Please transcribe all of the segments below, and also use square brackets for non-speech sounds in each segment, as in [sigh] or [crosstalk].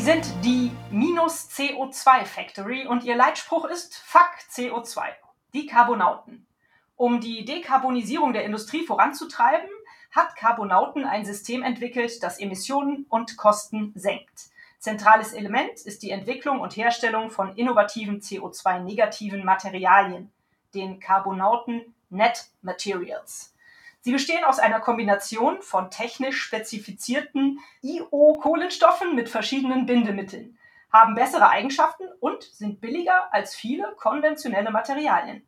Sie sind die Minus CO2 Factory und Ihr Leitspruch ist Fuck CO2. Die Carbonauten. Um die Dekarbonisierung der Industrie voranzutreiben, hat Carbonauten ein System entwickelt, das Emissionen und Kosten senkt. Zentrales Element ist die Entwicklung und Herstellung von innovativen CO2-negativen Materialien, den Carbonauten Net Materials. Sie bestehen aus einer Kombination von technisch spezifizierten IO-Kohlenstoffen mit verschiedenen Bindemitteln haben bessere Eigenschaften und sind billiger als viele konventionelle Materialien.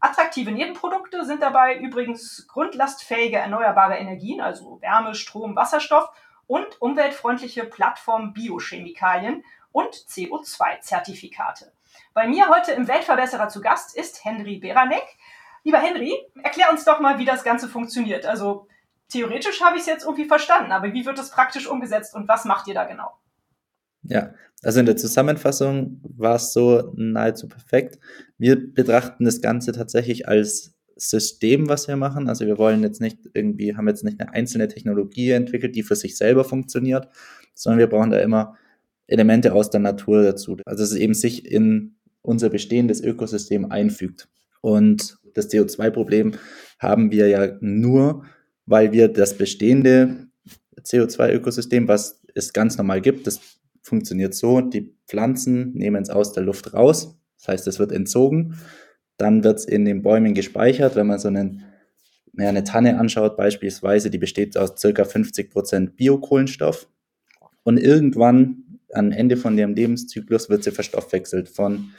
Attraktive Nebenprodukte sind dabei übrigens grundlastfähige erneuerbare Energien, also Wärme, Strom, Wasserstoff und umweltfreundliche Plattform-Biochemikalien und CO2-Zertifikate. Bei mir heute im Weltverbesserer zu Gast ist Henry Beranek. Lieber Henry, erklär uns doch mal, wie das Ganze funktioniert. Also theoretisch habe ich es jetzt irgendwie verstanden, aber wie wird es praktisch umgesetzt und was macht ihr da genau? Ja, also in der Zusammenfassung war es so nahezu perfekt. Wir betrachten das Ganze tatsächlich als System, was wir machen. Also wir wollen jetzt nicht irgendwie, haben jetzt nicht eine einzelne Technologie entwickelt, die für sich selber funktioniert, sondern wir brauchen da immer Elemente aus der Natur dazu. Also dass es eben sich in unser bestehendes Ökosystem einfügt. Und das CO2-Problem haben wir ja nur, weil wir das bestehende CO2-Ökosystem, was es ganz normal gibt, das funktioniert so, die Pflanzen nehmen es aus der Luft raus, das heißt, es wird entzogen, dann wird es in den Bäumen gespeichert, wenn man so einen, ja, eine Tanne anschaut beispielsweise, die besteht aus circa 50 Prozent Biokohlenstoff und irgendwann am Ende von ihrem Lebenszyklus wird sie verstoffwechselt von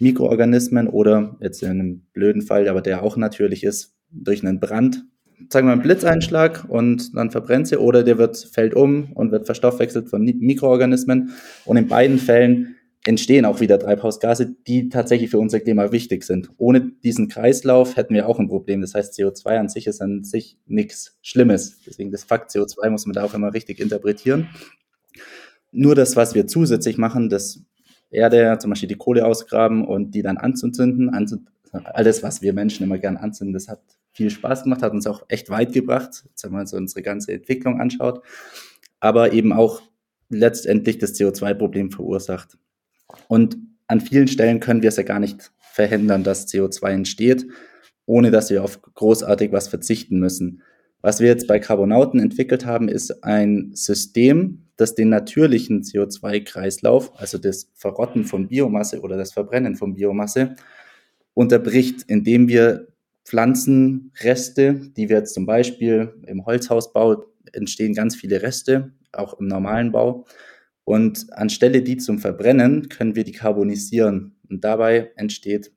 Mikroorganismen oder jetzt in einem blöden Fall, aber der auch natürlich ist, durch einen Brand sagen wir mal, einen Blitzeinschlag und dann verbrennt sie oder der wird, fällt um und wird verstoffwechselt von Mikroorganismen. Und in beiden Fällen entstehen auch wieder Treibhausgase, die tatsächlich für unser Klima wichtig sind. Ohne diesen Kreislauf hätten wir auch ein Problem. Das heißt, CO2 an sich ist an sich nichts Schlimmes. Deswegen das Fakt CO2 muss man da auch immer richtig interpretieren. Nur das, was wir zusätzlich machen, das Erde, zum Beispiel die Kohle ausgraben und die dann anzuzünden, alles, was wir Menschen immer gern anzünden, das hat viel Spaß gemacht, hat uns auch echt weit gebracht, wenn man so unsere ganze Entwicklung anschaut, aber eben auch letztendlich das CO2-Problem verursacht. Und an vielen Stellen können wir es ja gar nicht verhindern, dass CO2 entsteht, ohne dass wir auf großartig was verzichten müssen. Was wir jetzt bei Carbonauten entwickelt haben, ist ein System, das den natürlichen CO2-Kreislauf, also das Verrotten von Biomasse oder das Verbrennen von Biomasse, unterbricht, indem wir Pflanzenreste, die wir jetzt zum Beispiel im Holzhausbau entstehen ganz viele Reste, auch im normalen Bau. Und anstelle die zum Verbrennen, können wir die karbonisieren. Und dabei entsteht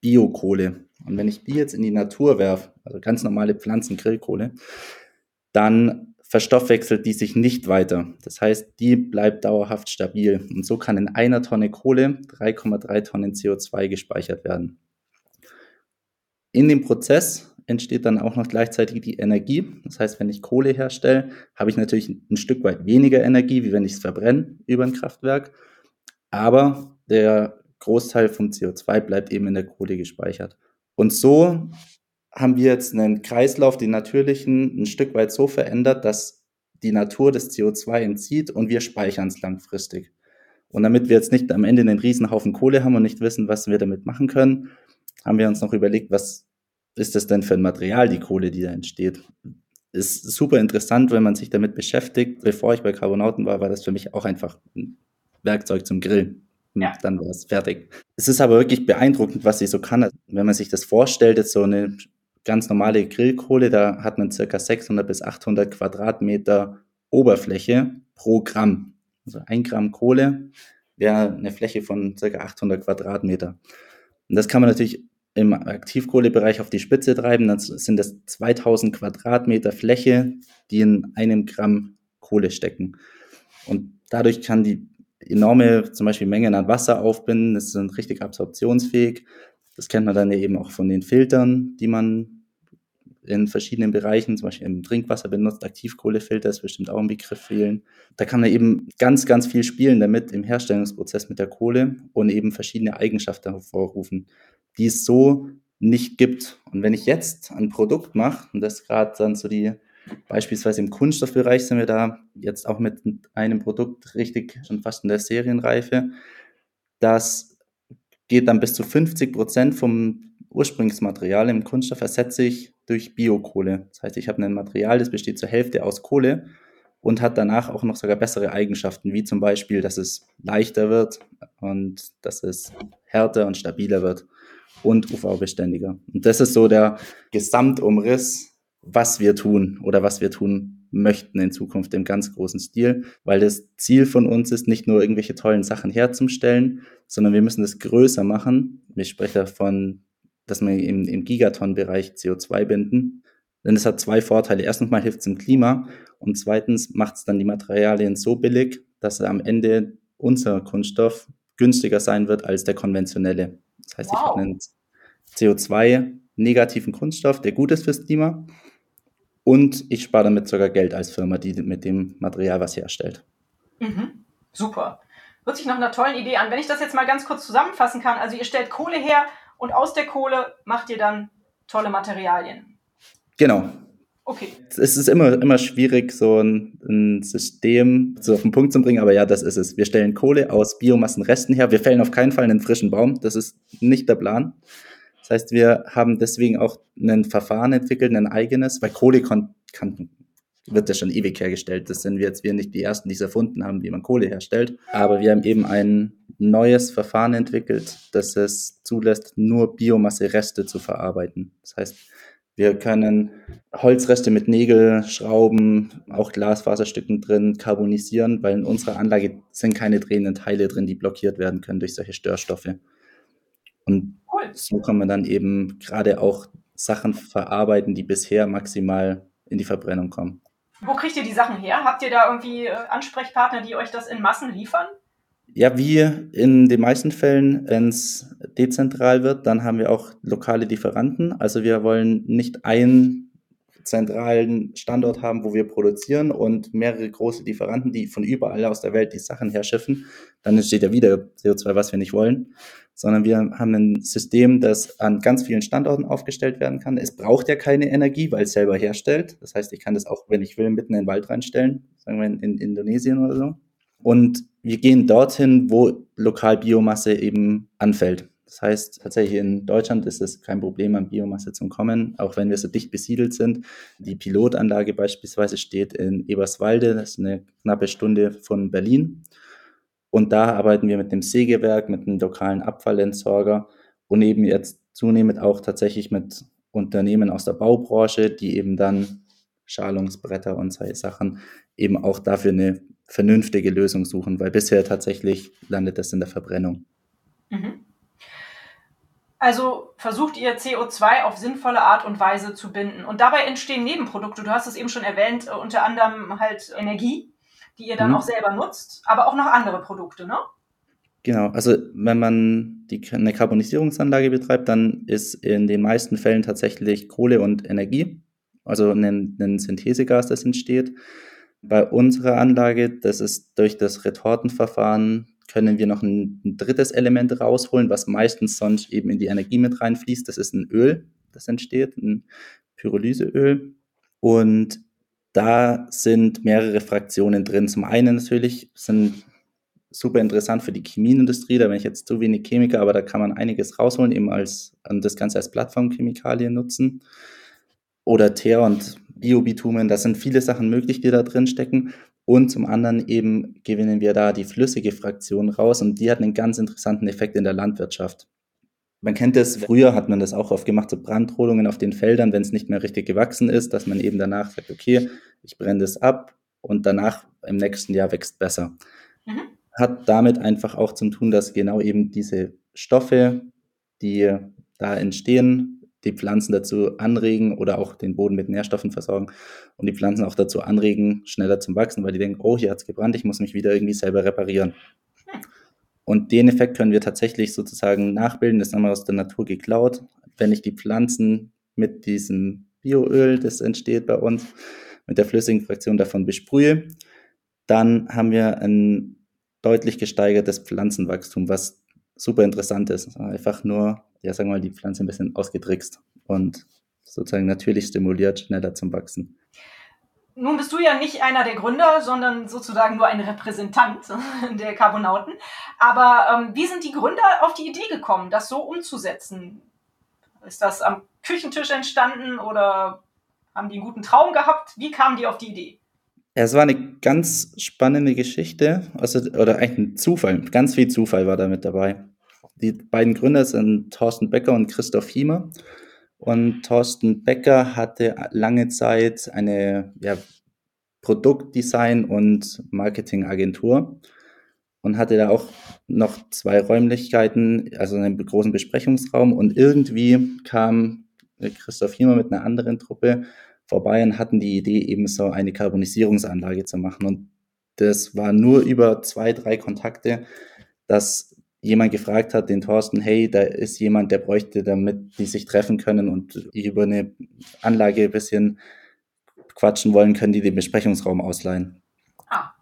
Biokohle. Und wenn ich die jetzt in die Natur werfe, also ganz normale Pflanzengrillkohle, dann verstoffwechselt die sich nicht weiter. Das heißt, die bleibt dauerhaft stabil. Und so kann in einer Tonne Kohle 3,3 Tonnen CO2 gespeichert werden. In dem Prozess entsteht dann auch noch gleichzeitig die Energie. Das heißt, wenn ich Kohle herstelle, habe ich natürlich ein Stück weit weniger Energie, wie wenn ich es verbrenne über ein Kraftwerk. Aber der Großteil vom CO2 bleibt eben in der Kohle gespeichert. Und so haben wir jetzt einen Kreislauf, den natürlichen, ein Stück weit so verändert, dass die Natur das CO2 entzieht und wir speichern es langfristig. Und damit wir jetzt nicht am Ende einen Riesenhaufen Kohle haben und nicht wissen, was wir damit machen können, haben wir uns noch überlegt, was ist das denn für ein Material, die Kohle, die da entsteht. Ist super interessant, wenn man sich damit beschäftigt. Bevor ich bei Carbonauten war, war das für mich auch einfach ein Werkzeug zum Grillen. Ja. Dann war es fertig. Es ist aber wirklich beeindruckend, was sie so kann. Wenn man sich das vorstellt, jetzt so eine ganz normale Grillkohle, da hat man circa 600 bis 800 Quadratmeter Oberfläche pro Gramm. Also ein Gramm Kohle wäre eine Fläche von circa 800 Quadratmeter. Und das kann man natürlich im Aktivkohlebereich auf die Spitze treiben, dann sind das 2000 Quadratmeter Fläche, die in einem Gramm Kohle stecken. Und dadurch kann die enorme zum Beispiel Mengen an Wasser aufbinden, das sind richtig absorptionsfähig. Das kennt man dann eben auch von den Filtern, die man in verschiedenen Bereichen, zum Beispiel im Trinkwasser benutzt. Aktivkohlefilter ist bestimmt auch ein Begriff vielen. Da kann man eben ganz, ganz viel spielen damit im Herstellungsprozess mit der Kohle und eben verschiedene Eigenschaften hervorrufen, die es so nicht gibt. Und wenn ich jetzt ein Produkt mache, und das gerade dann so die, beispielsweise im Kunststoffbereich sind wir da jetzt auch mit einem Produkt richtig schon fast in der Serienreife, das geht dann bis zu 50 Prozent vom Ursprungsmaterial im Kunststoff ersetze ich durch Biokohle. Das heißt, ich habe ein Material, das besteht zur Hälfte aus Kohle und hat danach auch noch sogar bessere Eigenschaften, wie zum Beispiel, dass es leichter wird und dass es härter und stabiler wird und UV-beständiger. Und das ist so der Gesamtumriss, was wir tun oder was wir tun möchten in Zukunft im ganz großen Stil, weil das Ziel von uns ist, nicht nur irgendwelche tollen Sachen herzustellen, sondern wir müssen das größer machen. Ich spreche davon dass wir im, im Gigaton-Bereich CO2 binden. Denn es hat zwei Vorteile. Erstens mal hilft es im Klima und zweitens macht es dann die Materialien so billig, dass am Ende unser Kunststoff günstiger sein wird als der konventionelle. Das heißt, wow. ich habe einen CO2-negativen Kunststoff, der gut ist fürs Klima und ich spare damit sogar Geld als Firma, die mit dem Material was herstellt. Mhm. Super. Hört sich nach einer tollen Idee an. Wenn ich das jetzt mal ganz kurz zusammenfassen kann, also ihr stellt Kohle her und aus der Kohle macht ihr dann tolle Materialien. Genau. Okay. Es ist immer, immer schwierig, so ein, ein, System so auf den Punkt zu bringen, aber ja, das ist es. Wir stellen Kohle aus Biomassenresten her. Wir fällen auf keinen Fall einen frischen Baum. Das ist nicht der Plan. Das heißt, wir haben deswegen auch ein Verfahren entwickelt, ein eigenes, weil Kohle kann, wird ja schon ewig hergestellt. Das sind wir jetzt wir nicht die Ersten, die es erfunden haben, wie man Kohle herstellt. Aber wir haben eben ein neues Verfahren entwickelt, das es zulässt, nur Biomasse-Reste zu verarbeiten. Das heißt, wir können Holzreste mit Nägel, Schrauben, auch Glasfaserstücken drin carbonisieren, weil in unserer Anlage sind keine drehenden Teile drin, die blockiert werden können durch solche Störstoffe. Und cool. so kann man dann eben gerade auch Sachen verarbeiten, die bisher maximal in die Verbrennung kommen. Wo kriegt ihr die Sachen her? Habt ihr da irgendwie äh, Ansprechpartner, die euch das in Massen liefern? Ja, wie in den meisten Fällen, wenn es dezentral wird, dann haben wir auch lokale Lieferanten. Also wir wollen nicht einen zentralen Standort haben, wo wir produzieren und mehrere große Lieferanten, die von überall aus der Welt die Sachen herschiffen. Dann entsteht ja wieder CO2, was wir nicht wollen. Sondern wir haben ein System, das an ganz vielen Standorten aufgestellt werden kann. Es braucht ja keine Energie, weil es selber herstellt. Das heißt, ich kann das auch, wenn ich will, mitten in den Wald reinstellen, sagen wir in, in Indonesien oder so. Und wir gehen dorthin, wo lokal Biomasse eben anfällt. Das heißt, tatsächlich in Deutschland ist es kein Problem, an Biomasse zu kommen, auch wenn wir so dicht besiedelt sind. Die Pilotanlage beispielsweise steht in Eberswalde, das ist eine knappe Stunde von Berlin. Und da arbeiten wir mit dem Sägewerk, mit einem lokalen Abfallentsorger und eben jetzt zunehmend auch tatsächlich mit Unternehmen aus der Baubranche, die eben dann Schalungsbretter und solche Sachen eben auch dafür eine vernünftige Lösung suchen, weil bisher tatsächlich landet das in der Verbrennung. Mhm. Also versucht ihr CO2 auf sinnvolle Art und Weise zu binden. Und dabei entstehen Nebenprodukte. Du hast es eben schon erwähnt, äh, unter anderem halt Energie, die ihr dann mhm. auch selber nutzt, aber auch noch andere Produkte, ne? Genau, also wenn man die, eine Karbonisierungsanlage betreibt, dann ist in den meisten Fällen tatsächlich Kohle und Energie, also ein, ein Synthesegas, das entsteht. Bei unserer Anlage, das ist durch das Retortenverfahren, können wir noch ein, ein, drittes Element rausholen, was meistens sonst eben in die Energie mit reinfließt. Das ist ein Öl, das entsteht, ein Pyrolyseöl. Und da sind mehrere Fraktionen drin. Zum einen natürlich sind super interessant für die Chemieindustrie, da bin ich jetzt zu wenig Chemiker, aber da kann man einiges rausholen, eben als das Ganze als Plattformchemikalien nutzen. Oder Teer und Biobitumen, da sind viele Sachen möglich, die da drin stecken. Und zum anderen eben gewinnen wir da die flüssige Fraktion raus und die hat einen ganz interessanten Effekt in der Landwirtschaft. Man kennt das, früher hat man das auch oft gemacht, so Brandrodungen auf den Feldern, wenn es nicht mehr richtig gewachsen ist, dass man eben danach sagt, okay, ich brenne das ab und danach im nächsten Jahr wächst besser. Mhm. Hat damit einfach auch zu tun, dass genau eben diese Stoffe, die da entstehen, die Pflanzen dazu anregen oder auch den Boden mit Nährstoffen versorgen und die Pflanzen auch dazu anregen, schneller zum Wachsen, weil die denken, oh, hier hat es gebrannt, ich muss mich wieder irgendwie selber reparieren. Und den Effekt können wir tatsächlich sozusagen nachbilden, das haben wir aus der Natur geklaut. Wenn ich die Pflanzen mit diesem Bioöl, das entsteht bei uns, mit der flüssigen Fraktion davon besprühe, dann haben wir ein deutlich gesteigertes Pflanzenwachstum, was super interessant ist. Einfach nur, ja, sagen wir mal, die Pflanze ein bisschen ausgetrickst und sozusagen natürlich stimuliert, schneller zum Wachsen. Nun bist du ja nicht einer der Gründer, sondern sozusagen nur ein Repräsentant [laughs] der Carbonauten. Aber ähm, wie sind die Gründer auf die Idee gekommen, das so umzusetzen? Ist das am Küchentisch entstanden oder haben die einen guten Traum gehabt? Wie kamen die auf die Idee? Es war eine ganz spannende Geschichte, also, oder eigentlich ein Zufall. Ganz viel Zufall war da mit dabei. Die beiden Gründer sind Thorsten Becker und Christoph Hiemer. Und Thorsten Becker hatte lange Zeit eine ja, Produktdesign- und Marketingagentur und hatte da auch noch zwei Räumlichkeiten, also einen großen Besprechungsraum. Und irgendwie kam Christoph Hiemer mit einer anderen Truppe vorbei und hatten die Idee, eben so eine Karbonisierungsanlage zu machen. Und das war nur über zwei, drei Kontakte, dass jemand gefragt hat, den Thorsten, hey, da ist jemand, der bräuchte, damit die sich treffen können und über eine Anlage ein bisschen quatschen wollen, können die den Besprechungsraum ausleihen. Ah.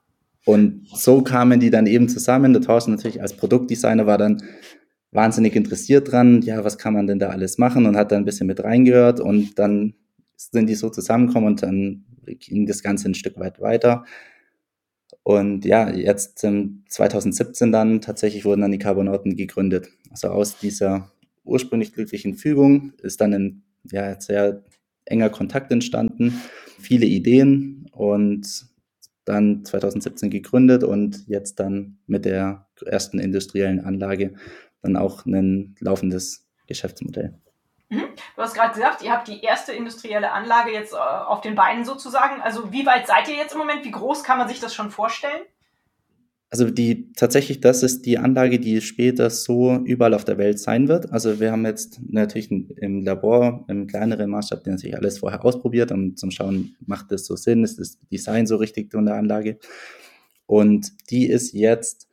Und so kamen die dann eben zusammen. Der Thorsten natürlich als Produktdesigner war dann wahnsinnig interessiert dran, ja, was kann man denn da alles machen und hat dann ein bisschen mit reingehört und dann sind die so zusammengekommen und dann ging das Ganze ein Stück weit weiter. Und ja, jetzt ähm, 2017 dann tatsächlich wurden dann die Carbonauten gegründet. Also aus dieser ursprünglich glücklichen Fügung ist dann ein ja, sehr enger Kontakt entstanden, viele Ideen und dann 2017 gegründet und jetzt dann mit der ersten industriellen Anlage dann auch ein laufendes Geschäftsmodell. Mhm. Du hast gerade gesagt, ihr habt die erste industrielle Anlage jetzt äh, auf den Beinen sozusagen. Also wie weit seid ihr jetzt im Moment? Wie groß kann man sich das schon vorstellen? Also die tatsächlich, das ist die Anlage, die später so überall auf der Welt sein wird. Also wir haben jetzt natürlich im Labor im kleineren Maßstab natürlich alles vorher ausprobiert, um zu schauen, macht das so Sinn, ist das Design so richtig von der Anlage. Und die ist jetzt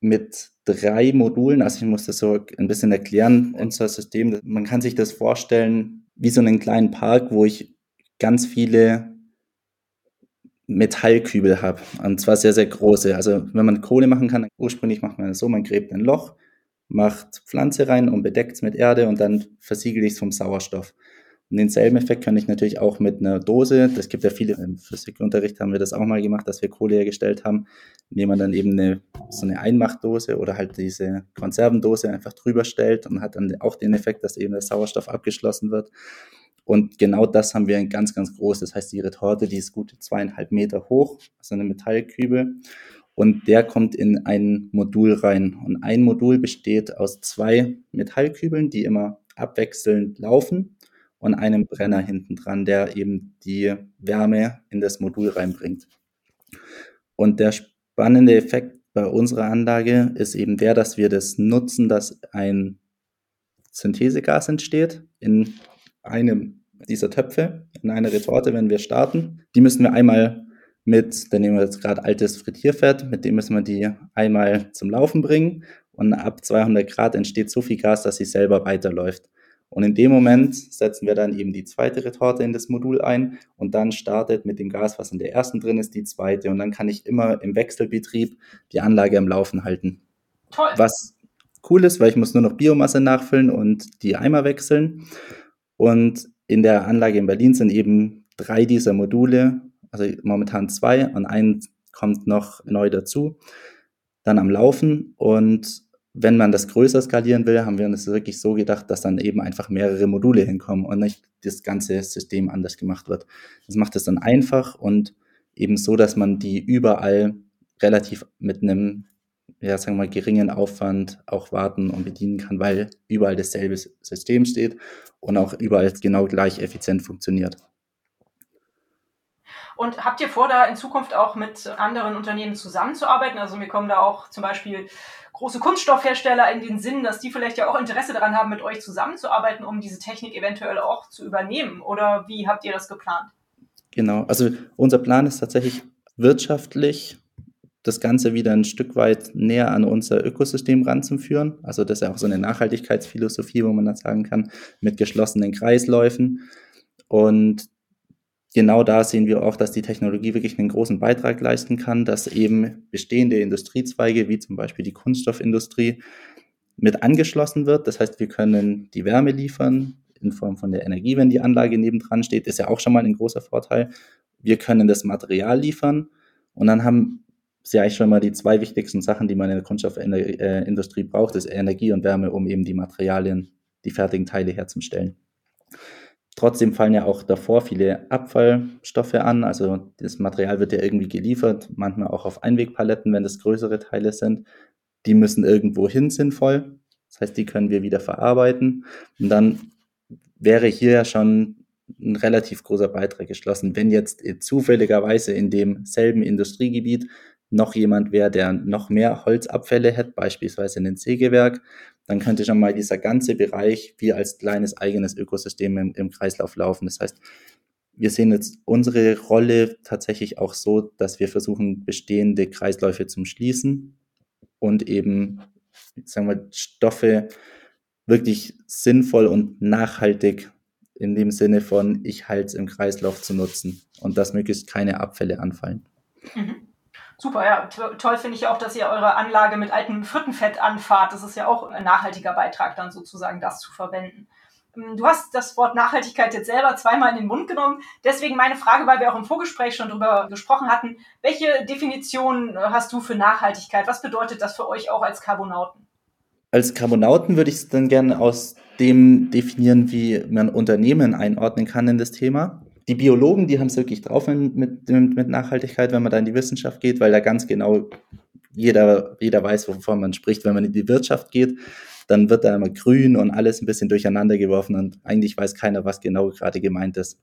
mit drei Modulen, also ich muss das so ein bisschen erklären, unser System, man kann sich das vorstellen wie so einen kleinen Park, wo ich ganz viele Metallkübel habe. Und zwar sehr, sehr große. Also wenn man Kohle machen kann, ursprünglich macht man das so, man gräbt ein Loch, macht Pflanze rein und bedeckt es mit Erde und dann versiegel ich es vom Sauerstoff. Und denselben Effekt kann ich natürlich auch mit einer Dose, das gibt ja viele, im Physikunterricht haben wir das auch mal gemacht, dass wir Kohle hergestellt haben, indem man dann eben eine, so eine Einmachdose oder halt diese Konservendose einfach drüber stellt und hat dann auch den Effekt, dass eben der Sauerstoff abgeschlossen wird. Und genau das haben wir ein ganz, ganz groß. Das heißt, die Retorte, die ist gute zweieinhalb Meter hoch, also eine Metallkübel. Und der kommt in ein Modul rein. Und ein Modul besteht aus zwei Metallkübeln, die immer abwechselnd laufen und einem Brenner hinten dran, der eben die Wärme in das Modul reinbringt. Und der spannende Effekt bei unserer Anlage ist eben der, dass wir das nutzen, dass ein Synthesegas entsteht in einem dieser Töpfe, in einer Retorte, wenn wir starten. Die müssen wir einmal mit, da nehmen wir jetzt gerade altes Frittierfett, mit dem müssen wir die einmal zum Laufen bringen und ab 200 Grad entsteht so viel Gas, dass sie selber weiterläuft. Und in dem Moment setzen wir dann eben die zweite Retorte in das Modul ein und dann startet mit dem Gas, was in der ersten drin ist, die zweite. Und dann kann ich immer im Wechselbetrieb die Anlage am Laufen halten. Toll. Was cool ist, weil ich muss nur noch Biomasse nachfüllen und die Eimer wechseln. Und in der Anlage in Berlin sind eben drei dieser Module, also momentan zwei und eins kommt noch neu dazu, dann am Laufen. Und wenn man das größer skalieren will, haben wir uns wirklich so gedacht, dass dann eben einfach mehrere Module hinkommen und nicht das ganze System anders gemacht wird. Das macht es dann einfach und eben so, dass man die überall relativ mit einem ja, sagen wir mal, geringen Aufwand auch warten und bedienen kann, weil überall dasselbe System steht und auch überall genau gleich effizient funktioniert. Und habt ihr vor, da in Zukunft auch mit anderen Unternehmen zusammenzuarbeiten? Also mir kommen da auch zum Beispiel große Kunststoffhersteller in den Sinn, dass die vielleicht ja auch Interesse daran haben, mit euch zusammenzuarbeiten, um diese Technik eventuell auch zu übernehmen. Oder wie habt ihr das geplant? Genau, also unser Plan ist tatsächlich wirtschaftlich das Ganze wieder ein Stück weit näher an unser Ökosystem ranzuführen. Also das ist ja auch so eine Nachhaltigkeitsphilosophie, wo man dann sagen kann, mit geschlossenen Kreisläufen. Und genau da sehen wir auch, dass die Technologie wirklich einen großen Beitrag leisten kann, dass eben bestehende Industriezweige, wie zum Beispiel die Kunststoffindustrie, mit angeschlossen wird. Das heißt, wir können die Wärme liefern in Form von der Energie, wenn die Anlage nebendran steht, ist ja auch schon mal ein großer Vorteil. Wir können das Material liefern und dann haben sie eigentlich schon mal die zwei wichtigsten Sachen, die man in der Kunststoffindustrie braucht, ist Energie und Wärme, um eben die Materialien, die fertigen Teile herzustellen. Trotzdem fallen ja auch davor viele Abfallstoffe an. Also das Material wird ja irgendwie geliefert, manchmal auch auf Einwegpaletten, wenn das größere Teile sind. Die müssen irgendwo hin sinnvoll. Das heißt, die können wir wieder verarbeiten. Und dann wäre hier ja schon ein relativ großer Beitrag geschlossen. Wenn jetzt zufälligerweise in demselben Industriegebiet noch jemand wäre, der noch mehr Holzabfälle hätte, beispielsweise in den Sägewerk, dann könnte schon mal dieser ganze Bereich wie als kleines eigenes Ökosystem im, im Kreislauf laufen. Das heißt, wir sehen jetzt unsere Rolle tatsächlich auch so, dass wir versuchen, bestehende Kreisläufe zu schließen und eben, sagen wir, Stoffe wirklich sinnvoll und nachhaltig in dem Sinne von, ich halte es im Kreislauf zu nutzen und dass möglichst keine Abfälle anfallen. Mhm. Super, ja. Toll finde ich auch, dass ihr eure Anlage mit altem Frittenfett anfahrt. Das ist ja auch ein nachhaltiger Beitrag, dann sozusagen das zu verwenden. Ähm, du hast das Wort Nachhaltigkeit jetzt selber zweimal in den Mund genommen. Deswegen meine Frage, weil wir auch im Vorgespräch schon drüber gesprochen hatten. Welche Definition hast du für Nachhaltigkeit? Was bedeutet das für euch auch als Carbonauten? Als Carbonauten würde ich es dann gerne aus dem definieren, wie man Unternehmen einordnen kann in das Thema die Biologen, die haben es wirklich drauf mit, mit, mit Nachhaltigkeit, wenn man da in die Wissenschaft geht, weil da ganz genau jeder, jeder weiß, wovon man spricht. Wenn man in die Wirtschaft geht, dann wird da immer grün und alles ein bisschen durcheinander geworfen und eigentlich weiß keiner, was genau gerade gemeint ist.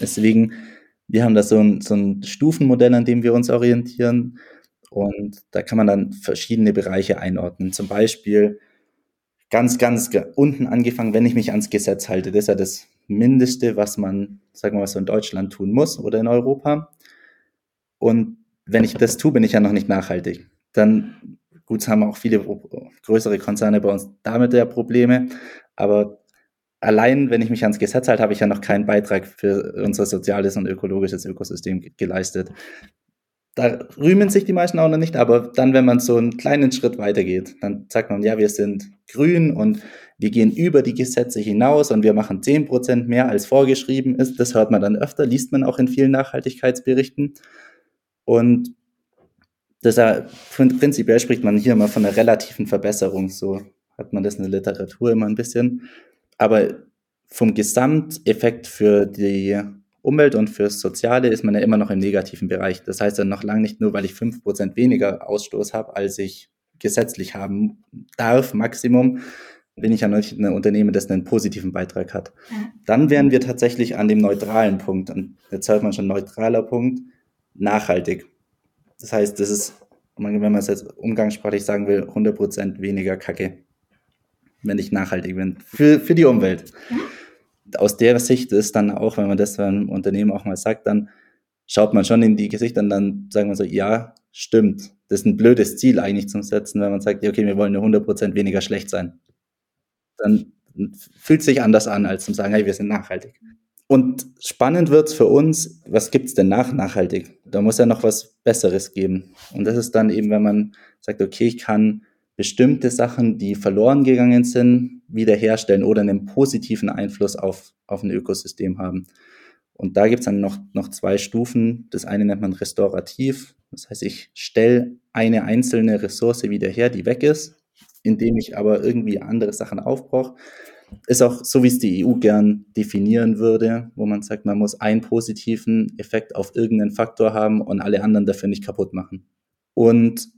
Deswegen, wir haben da so ein, so ein Stufenmodell, an dem wir uns orientieren und da kann man dann verschiedene Bereiche einordnen. Zum Beispiel ganz, ganz unten angefangen, wenn ich mich ans Gesetz halte. Das ist ja das Mindeste, was man, sagen wir mal so, in Deutschland tun muss oder in Europa. Und wenn ich das tue, bin ich ja noch nicht nachhaltig. Dann, gut, haben auch viele größere Konzerne bei uns damit ja Probleme. Aber allein, wenn ich mich ans Gesetz halte, habe ich ja noch keinen Beitrag für unser soziales und ökologisches Ökosystem geleistet. Da rühmen sich die meisten auch noch nicht, aber dann, wenn man so einen kleinen Schritt weitergeht, dann sagt man, ja, wir sind grün und wir gehen über die Gesetze hinaus und wir machen 10% mehr als vorgeschrieben ist. Das hört man dann öfter, liest man auch in vielen Nachhaltigkeitsberichten. Und deshalb, prinzipiell spricht man hier immer von einer relativen Verbesserung. So hat man das in der Literatur immer ein bisschen. Aber vom Gesamteffekt für die Umwelt und fürs Soziale ist man ja immer noch im negativen Bereich. Das heißt ja noch lange nicht nur, weil ich 5% weniger Ausstoß habe, als ich gesetzlich haben darf, Maximum, bin ich ja nicht ein Unternehmen, das einen positiven Beitrag hat. Dann wären wir tatsächlich an dem neutralen Punkt. Und jetzt hört man schon neutraler Punkt, nachhaltig. Das heißt, das ist, wenn man es jetzt umgangssprachlich sagen will, 100% weniger Kacke, wenn ich nachhaltig bin, für, für die Umwelt. Aus der Sicht ist dann auch, wenn man das beim Unternehmen auch mal sagt, dann schaut man schon in die Gesichter und dann sagen wir so, ja, stimmt. Das ist ein blödes Ziel eigentlich zum Setzen, wenn man sagt, okay, wir wollen nur 100% weniger schlecht sein dann fühlt sich anders an, als zu sagen, hey, wir sind nachhaltig. Und spannend wird es für uns, was gibt es denn nach nachhaltig? Da muss ja noch was Besseres geben. Und das ist dann eben, wenn man sagt, okay, ich kann bestimmte Sachen, die verloren gegangen sind, wiederherstellen oder einen positiven Einfluss auf, auf ein Ökosystem haben. Und da gibt es dann noch, noch zwei Stufen. Das eine nennt man restaurativ. Das heißt, ich stelle eine einzelne Ressource wieder her, die weg ist indem ich aber irgendwie andere Sachen aufbrauche. Ist auch so, wie es die EU gern definieren würde, wo man sagt, man muss einen positiven Effekt auf irgendeinen Faktor haben und alle anderen dafür nicht kaputt machen. Und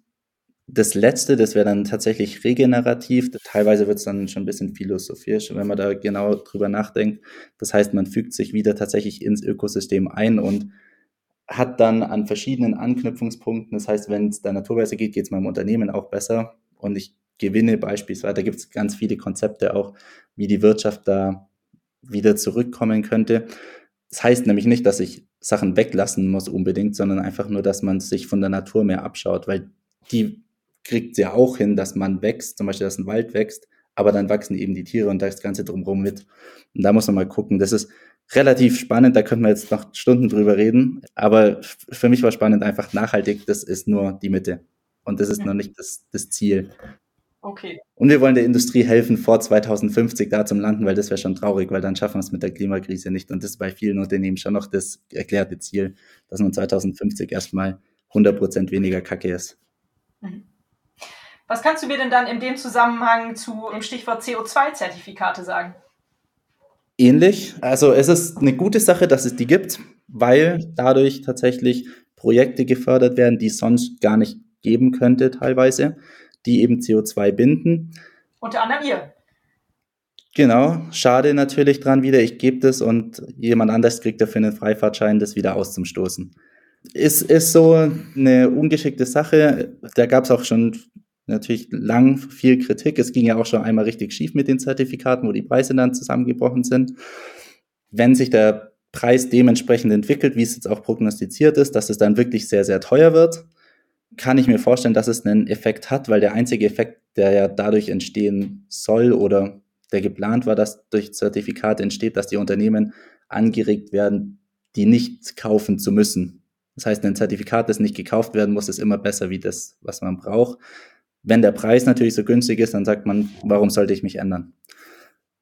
das letzte, das wäre dann tatsächlich regenerativ. Teilweise wird es dann schon ein bisschen philosophisch, wenn man da genau drüber nachdenkt. Das heißt, man fügt sich wieder tatsächlich ins Ökosystem ein und hat dann an verschiedenen Anknüpfungspunkten, das heißt, wenn es der Natur besser geht, geht es meinem Unternehmen auch besser und ich gewinne beispielsweise, da gibt es ganz viele Konzepte auch, wie die Wirtschaft da wieder zurückkommen könnte. Das heißt nämlich nicht, dass ich Sachen weglassen muss unbedingt, sondern einfach nur, dass man sich von der Natur mehr abschaut, weil die kriegt ja auch hin, dass man wächst, zum Beispiel, dass ein Wald wächst, aber dann wachsen eben die Tiere und das Ganze drumherum mit. Und da muss man mal gucken. Das ist relativ spannend, da könnten wir jetzt noch Stunden drüber reden, aber für mich war spannend einfach nachhaltig, das ist nur die Mitte und das ist ja. noch nicht das, das Ziel. Okay. Und wir wollen der Industrie helfen, vor 2050 da zum Landen, weil das wäre schon traurig, weil dann schaffen wir es mit der Klimakrise nicht. Und das ist bei vielen Unternehmen schon noch das erklärte Ziel, dass man 2050 erstmal 100 Prozent weniger Kacke ist. Mhm. Was kannst du mir denn dann in dem Zusammenhang zu dem Stichwort CO2-Zertifikate sagen? Ähnlich. Also es ist eine gute Sache, dass es die gibt, weil dadurch tatsächlich Projekte gefördert werden, die es sonst gar nicht geben könnte teilweise, die eben CO2 binden. Unter anderem ihr. Genau, schade natürlich dran wieder, ich gebe das und jemand anders kriegt dafür einen Freifahrtschein, das wieder auszustoßen. Ist, ist so eine ungeschickte Sache. Da gab es auch schon natürlich lang viel Kritik. Es ging ja auch schon einmal richtig schief mit den Zertifikaten, wo die Preise dann zusammengebrochen sind. Wenn sich der Preis dementsprechend entwickelt, wie es jetzt auch prognostiziert ist, dass es dann wirklich sehr, sehr teuer wird, kann ich mir vorstellen, dass es einen Effekt hat, weil der einzige Effekt, der ja dadurch entstehen soll oder der geplant war, dass durch Zertifikate entsteht, dass die Unternehmen angeregt werden, die nicht kaufen zu müssen. Das heißt, ein Zertifikat, das nicht gekauft werden muss, ist immer besser wie das, was man braucht. Wenn der Preis natürlich so günstig ist, dann sagt man, warum sollte ich mich ändern?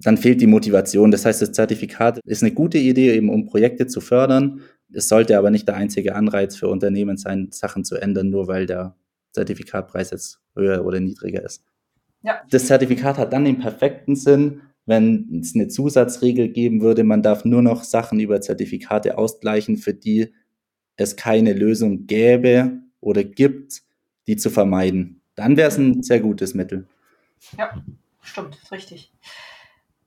Dann fehlt die Motivation. Das heißt, das Zertifikat ist eine gute Idee, eben um Projekte zu fördern. Es sollte aber nicht der einzige Anreiz für Unternehmen sein, Sachen zu ändern, nur weil der Zertifikatpreis jetzt höher oder niedriger ist. Ja. Das Zertifikat hat dann den perfekten Sinn, wenn es eine Zusatzregel geben würde, man darf nur noch Sachen über Zertifikate ausgleichen, für die es keine Lösung gäbe oder gibt, die zu vermeiden. Dann wäre es ein sehr gutes Mittel. Ja, stimmt, ist richtig.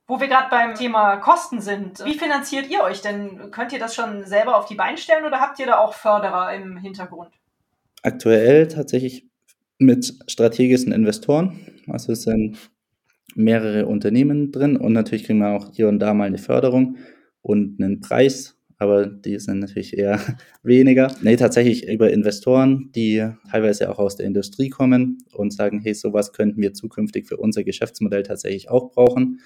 Wo wir gerade beim Thema Kosten sind, wie finanziert ihr euch denn? Könnt ihr das schon selber auf die Beine stellen oder habt ihr da auch Förderer im Hintergrund? Aktuell tatsächlich mit strategischen Investoren. Also es sind mehrere Unternehmen drin und natürlich kriegen wir auch hier und da mal eine Förderung und einen Preis aber die sind natürlich eher [laughs] weniger. Nee, tatsächlich über Investoren, die teilweise auch aus der Industrie kommen und sagen, hey, sowas könnten wir zukünftig für unser Geschäftsmodell tatsächlich auch brauchen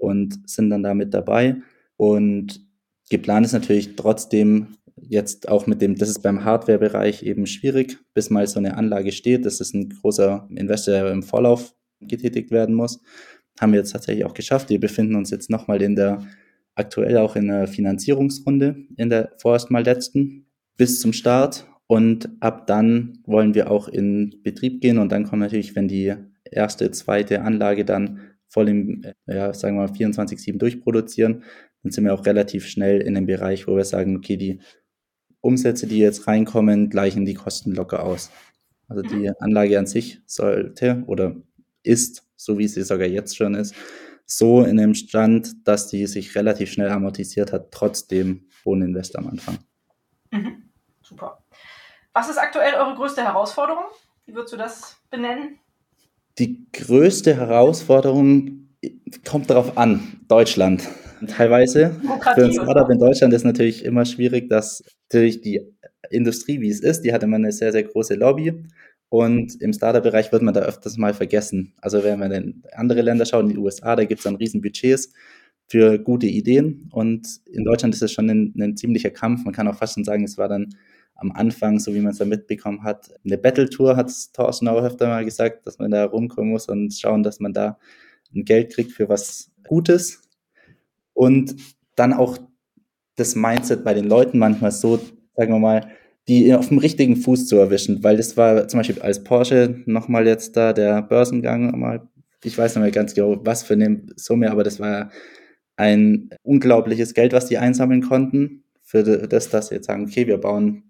und sind dann damit dabei. Und geplant ist natürlich trotzdem jetzt auch mit dem, das ist beim Hardware-Bereich eben schwierig, bis mal so eine Anlage steht. Das ist ein großer Investor, der im Vorlauf getätigt werden muss. Haben wir jetzt tatsächlich auch geschafft. Wir befinden uns jetzt nochmal in der aktuell auch in der Finanzierungsrunde, in der vorerst mal letzten, bis zum Start. Und ab dann wollen wir auch in Betrieb gehen und dann kommt natürlich, wenn die erste, zweite Anlage dann voll im, ja, sagen wir mal, 24-7 durchproduzieren, dann sind wir auch relativ schnell in dem Bereich, wo wir sagen, okay, die Umsätze, die jetzt reinkommen, gleichen die Kosten locker aus. Also die Anlage an sich sollte oder ist, so wie sie sogar jetzt schon ist, so in dem Stand, dass die sich relativ schnell amortisiert hat, trotzdem hohen Invest am Anfang. Mhm. Super. Was ist aktuell eure größte Herausforderung? Wie würdest du das benennen? Die größte Herausforderung kommt darauf an, Deutschland. Teilweise. Für ein Startup in Deutschland ist natürlich immer schwierig, dass natürlich die Industrie, wie es ist, die hat immer eine sehr, sehr große Lobby. Und im Startup-Bereich wird man da öfters mal vergessen. Also wenn man in andere Länder schaut, in die USA, da gibt es dann riesen Budgets für gute Ideen. Und in Deutschland ist es schon ein, ein, ziemlicher Kampf. Man kann auch fast schon sagen, es war dann am Anfang, so wie man es da mitbekommen hat, eine Battle-Tour, hat Thorsten auch öfter mal gesagt, dass man da rumkommen muss und schauen, dass man da ein Geld kriegt für was Gutes. Und dann auch das Mindset bei den Leuten manchmal so, sagen wir mal, die auf dem richtigen Fuß zu erwischen, weil das war zum Beispiel als Porsche nochmal jetzt da der Börsengang mal, ich weiß nicht mehr ganz genau, was für eine Summe, aber das war ein unglaubliches Geld, was die einsammeln konnten, für das, dass sie jetzt sagen, okay, wir bauen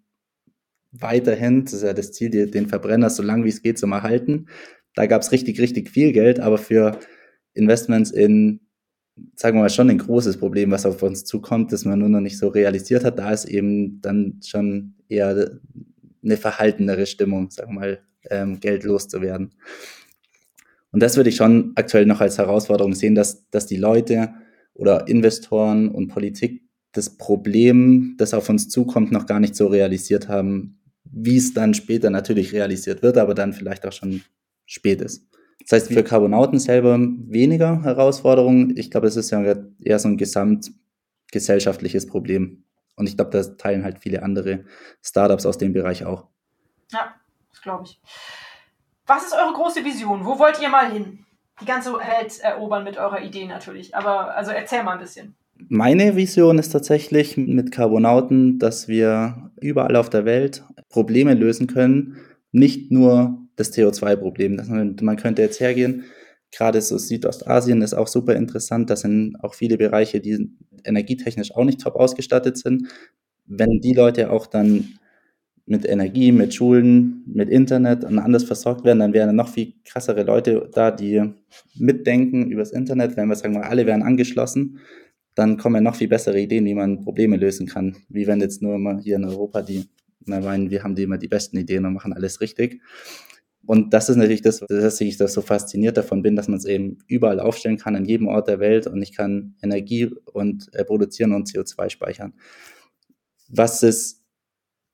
weiterhin, das ist ja das Ziel, den Verbrenner so lange wie es geht zu erhalten. Da gab es richtig, richtig viel Geld, aber für Investments in sagen wir mal, schon ein großes Problem, was auf uns zukommt, das man nur noch nicht so realisiert hat. Da ist eben dann schon eher eine verhaltenere Stimmung, sagen wir mal, ähm, Geld loszuwerden. Und das würde ich schon aktuell noch als Herausforderung sehen, dass, dass die Leute oder Investoren und Politik das Problem, das auf uns zukommt, noch gar nicht so realisiert haben, wie es dann später natürlich realisiert wird, aber dann vielleicht auch schon spät ist. Das heißt, für Carbonauten selber weniger Herausforderungen. Ich glaube, es ist ja eher so ein gesamtgesellschaftliches Problem. Und ich glaube, das teilen halt viele andere Startups aus dem Bereich auch. Ja, das glaube ich. Was ist eure große Vision? Wo wollt ihr mal hin? Die ganze Welt erobern mit eurer Idee natürlich. Aber also erzähl mal ein bisschen. Meine Vision ist tatsächlich mit Carbonauten, dass wir überall auf der Welt Probleme lösen können. Nicht nur das CO2-Problem. Man könnte jetzt hergehen, gerade so Südostasien ist auch super interessant. Das sind auch viele Bereiche, die energietechnisch auch nicht top ausgestattet sind. Wenn die Leute auch dann mit Energie, mit Schulen, mit Internet und anders versorgt werden, dann wären noch viel krassere Leute da, die mitdenken übers Internet. Wenn wir sagen, wir alle wären angeschlossen, dann kommen noch viel bessere Ideen, wie man Probleme lösen kann. Wie wenn jetzt nur mal hier in Europa die immer meinen, wir haben die immer die besten Ideen und machen alles richtig. Und das ist natürlich das, dass ich das so fasziniert davon bin, dass man es eben überall aufstellen kann, an jedem Ort der Welt und ich kann Energie und äh, produzieren und CO2 speichern. Was das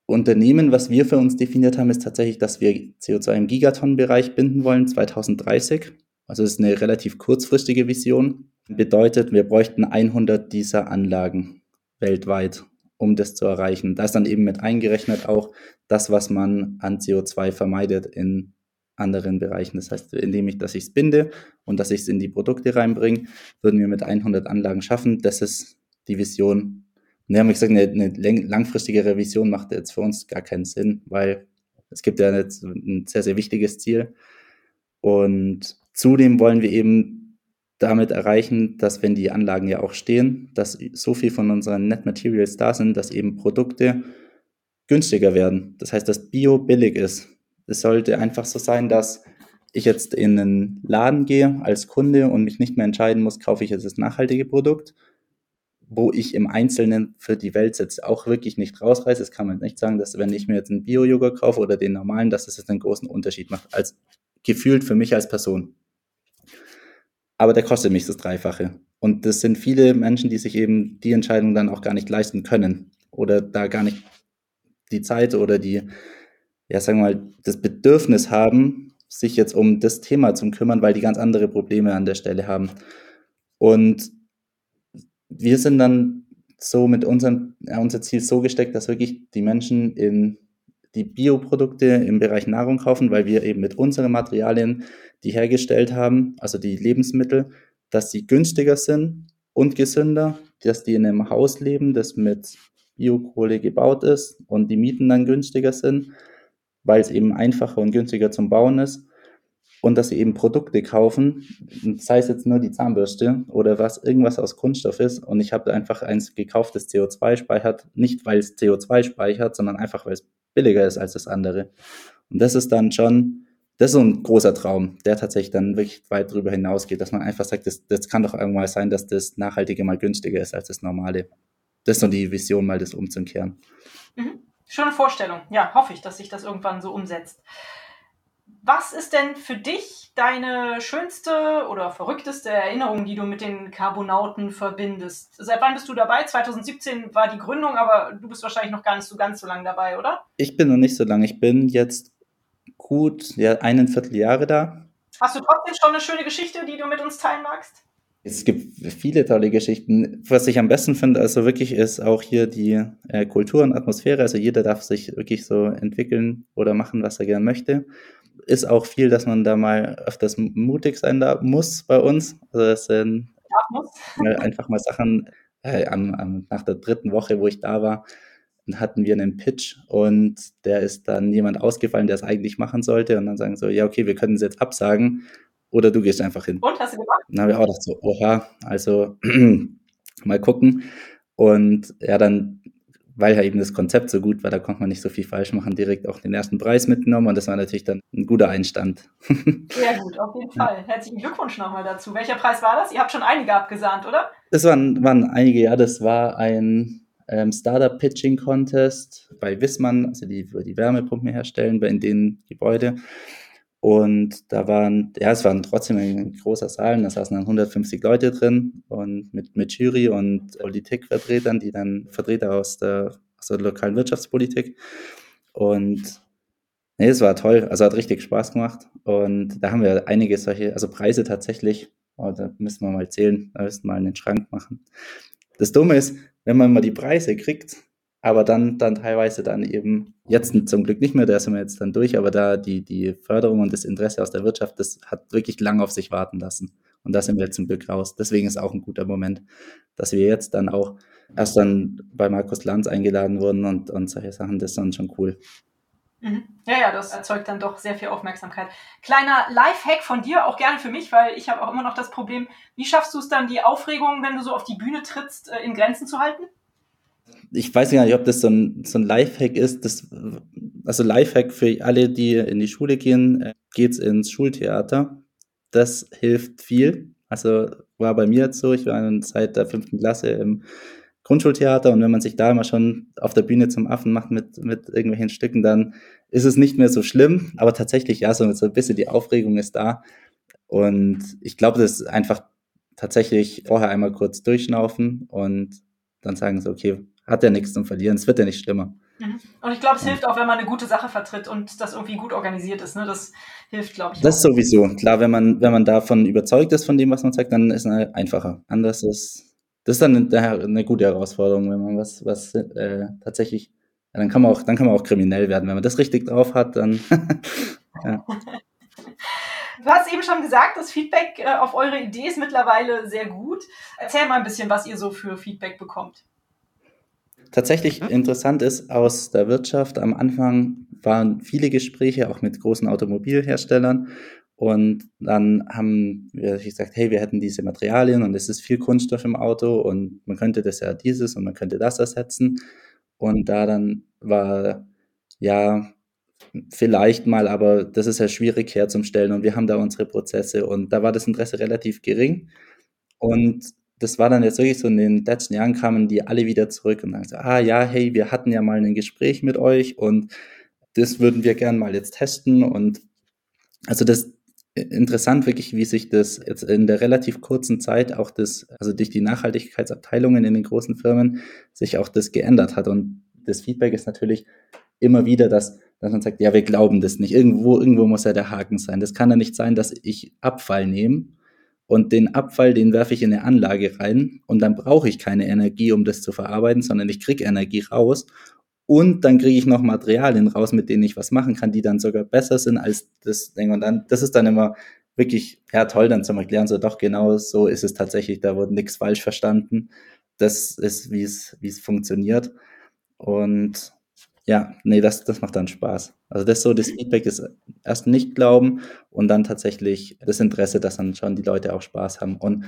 Unternehmen, was wir für uns definiert haben, ist tatsächlich, dass wir CO2 im Gigatonnenbereich binden wollen 2030. Also das ist eine relativ kurzfristige Vision. Bedeutet, wir bräuchten 100 dieser Anlagen weltweit, um das zu erreichen. Da ist dann eben mit eingerechnet auch das, was man an CO2 vermeidet in anderen Bereichen. Das heißt, indem ich, dass ich es binde und dass ich es in die Produkte reinbringe, würden wir mit 100 Anlagen schaffen. Das ist die Vision. Und wir haben gesagt, eine, eine langfristige Revision macht jetzt für uns gar keinen Sinn, weil es gibt ja jetzt ein sehr, sehr wichtiges Ziel. Und zudem wollen wir eben damit erreichen, dass wenn die Anlagen ja auch stehen, dass so viel von unseren Net Materials da sind, dass eben Produkte günstiger werden. Das heißt, dass Bio billig ist. Es sollte einfach so sein, dass ich jetzt in einen Laden gehe als Kunde und mich nicht mehr entscheiden muss, kaufe ich jetzt das nachhaltige Produkt, wo ich im Einzelnen für die Welt jetzt auch wirklich nicht rausreiße. Das kann man nicht sagen, dass wenn ich mir jetzt einen Bio-Joghurt kaufe oder den normalen, dass es das einen großen Unterschied macht, als gefühlt für mich als Person. Aber der kostet mich das Dreifache. Und das sind viele Menschen, die sich eben die Entscheidung dann auch gar nicht leisten können oder da gar nicht die Zeit oder die ja, sagen wir mal, das Bedürfnis haben, sich jetzt um das Thema zu kümmern, weil die ganz andere Probleme an der Stelle haben. Und wir sind dann so mit unserem, ja, unser Ziel so gesteckt, dass wirklich die Menschen in die Bioprodukte im Bereich Nahrung kaufen, weil wir eben mit unseren Materialien die hergestellt haben, also die Lebensmittel, dass sie günstiger sind und gesünder, dass die in einem Haus leben, das mit Biokohle gebaut ist und die Mieten dann günstiger sind weil es eben einfacher und günstiger zum Bauen ist und dass sie eben Produkte kaufen, sei es jetzt nur die Zahnbürste oder was irgendwas aus Kunststoff ist und ich habe einfach eins gekauft, das CO2 speichert, nicht weil es CO2 speichert, sondern einfach weil es billiger ist als das andere. Und das ist dann schon, das ist ein großer Traum, der tatsächlich dann wirklich weit darüber hinausgeht, dass man einfach sagt, das, das kann doch irgendwann sein, dass das Nachhaltige mal günstiger ist als das Normale. Das ist so die Vision, mal das umzukehren. Mhm. Schöne Vorstellung. Ja, hoffe ich, dass sich das irgendwann so umsetzt. Was ist denn für dich deine schönste oder verrückteste Erinnerung, die du mit den Carbonauten verbindest? Seit wann bist du dabei? 2017 war die Gründung, aber du bist wahrscheinlich noch gar nicht so ganz so lange dabei, oder? Ich bin noch nicht so lange. Ich bin jetzt gut ja, einen Vierteljahre da. Hast du trotzdem schon eine schöne Geschichte, die du mit uns teilen magst? Es gibt viele tolle Geschichten. Was ich am besten finde, also wirklich ist auch hier die äh, Kultur und Atmosphäre. Also jeder darf sich wirklich so entwickeln oder machen, was er gern möchte. Ist auch viel, dass man da mal öfters mutig sein da muss bei uns. Also das sind ja, einfach mal Sachen. Äh, am, am, nach der dritten Woche, wo ich da war, hatten wir einen Pitch und der ist dann jemand ausgefallen, der es eigentlich machen sollte. Und dann sagen so, ja, okay, wir können es jetzt absagen oder du gehst einfach hin. Und hast du gemacht? Dann habe ich auch gedacht, so, oha, also [clears throat] mal gucken. Und ja, dann weil ja eben das Konzept so gut war, da konnte man nicht so viel falsch machen, direkt auch den ersten Preis mitgenommen und das war natürlich dann ein guter Einstand. [laughs] Sehr gut, auf jeden Fall. Herzlichen Glückwunsch nochmal dazu. Welcher Preis war das? Ihr habt schon einige abgesahnt, oder? Das waren, waren einige, ja, das war ein ähm, Startup Pitching Contest bei Wissmann, also die, die Wärmepumpen herstellen, in den Gebäude. Und da waren, ja, es waren trotzdem ein großer Saal, da saßen dann 150 Leute drin und mit, mit Jury und Politikvertretern, die dann Vertreter aus der, aus der lokalen Wirtschaftspolitik. Und nee, es war toll, also hat richtig Spaß gemacht. Und da haben wir einige solche, also Preise tatsächlich, oh, da müssen wir mal zählen, da müssen wir mal in den Schrank machen. Das Dumme ist, wenn man mal die Preise kriegt, aber dann, dann teilweise dann eben, jetzt zum Glück nicht mehr, da sind wir jetzt dann durch, aber da die, die Förderung und das Interesse aus der Wirtschaft, das hat wirklich lang auf sich warten lassen. Und da sind wir zum Glück raus. Deswegen ist auch ein guter Moment, dass wir jetzt dann auch erst dann bei Markus Lanz eingeladen wurden und, und solche Sachen, das ist dann schon cool. Mhm. Ja, ja, das erzeugt dann doch sehr viel Aufmerksamkeit. Kleiner Live-Hack von dir, auch gerne für mich, weil ich habe auch immer noch das Problem, wie schaffst du es dann, die Aufregung, wenn du so auf die Bühne trittst, äh, in Grenzen zu halten? Ich weiß gar nicht, ob das so ein, so ein Lifehack ist. Das, also Lifehack für alle, die in die Schule gehen, äh, geht's ins Schultheater. Das hilft viel. Also war bei mir jetzt so, ich war seit der fünften Klasse im Grundschultheater und wenn man sich da immer schon auf der Bühne zum Affen macht mit, mit irgendwelchen Stücken, dann ist es nicht mehr so schlimm. Aber tatsächlich, ja, so, so ein bisschen die Aufregung ist da. Und ich glaube, das ist einfach tatsächlich vorher einmal kurz durchschnaufen und dann sagen sie, okay, hat ja nichts zum Verlieren, es wird ja nicht schlimmer. Mhm. Und ich glaube, es hilft auch, wenn man eine gute Sache vertritt und das irgendwie gut organisiert ist. Ne? Das hilft, glaube ich. Das auch. sowieso. Klar, wenn man, wenn man davon überzeugt ist, von dem, was man sagt, dann ist es einfacher. Anders ist, das ist dann eine, eine gute Herausforderung, wenn man was, was äh, tatsächlich, ja, dann kann man auch, dann kann man auch kriminell werden. Wenn man das richtig drauf hat, dann. [laughs] ja. Du hast eben schon gesagt, das Feedback äh, auf eure Idee ist mittlerweile sehr gut. Erzähl mal ein bisschen, was ihr so für Feedback bekommt tatsächlich interessant ist aus der Wirtschaft, am Anfang waren viele Gespräche auch mit großen Automobilherstellern und dann haben wir gesagt, hey, wir hätten diese Materialien und es ist viel Kunststoff im Auto und man könnte das ja dieses und man könnte das ersetzen. Und da dann war, ja, vielleicht mal, aber das ist ja schwierig herzustellen und wir haben da unsere Prozesse und da war das Interesse relativ gering. Und das war dann jetzt wirklich so in den letzten Jahren kamen die alle wieder zurück und sagen so, ah ja, hey, wir hatten ja mal ein Gespräch mit euch und das würden wir gern mal jetzt testen und also das interessant wirklich, wie sich das jetzt in der relativ kurzen Zeit auch das, also durch die Nachhaltigkeitsabteilungen in den großen Firmen sich auch das geändert hat und das Feedback ist natürlich immer wieder, dass, dass man sagt, ja, wir glauben das nicht. Irgendwo, irgendwo muss ja der Haken sein. Das kann ja nicht sein, dass ich Abfall nehme und den Abfall, den werfe ich in eine Anlage rein und dann brauche ich keine Energie, um das zu verarbeiten, sondern ich kriege Energie raus und dann kriege ich noch Materialien raus, mit denen ich was machen kann, die dann sogar besser sind als das Ding. Und dann, das ist dann immer wirklich, ja toll, dann zum Erklären, so doch genau so ist es tatsächlich, da wurde nichts falsch verstanden. Das ist, wie es, wie es funktioniert. Und ja, nee, das, das macht dann Spaß. Also das so, das Feedback ist erst nicht glauben und dann tatsächlich das Interesse, dass dann schon die Leute auch Spaß haben und,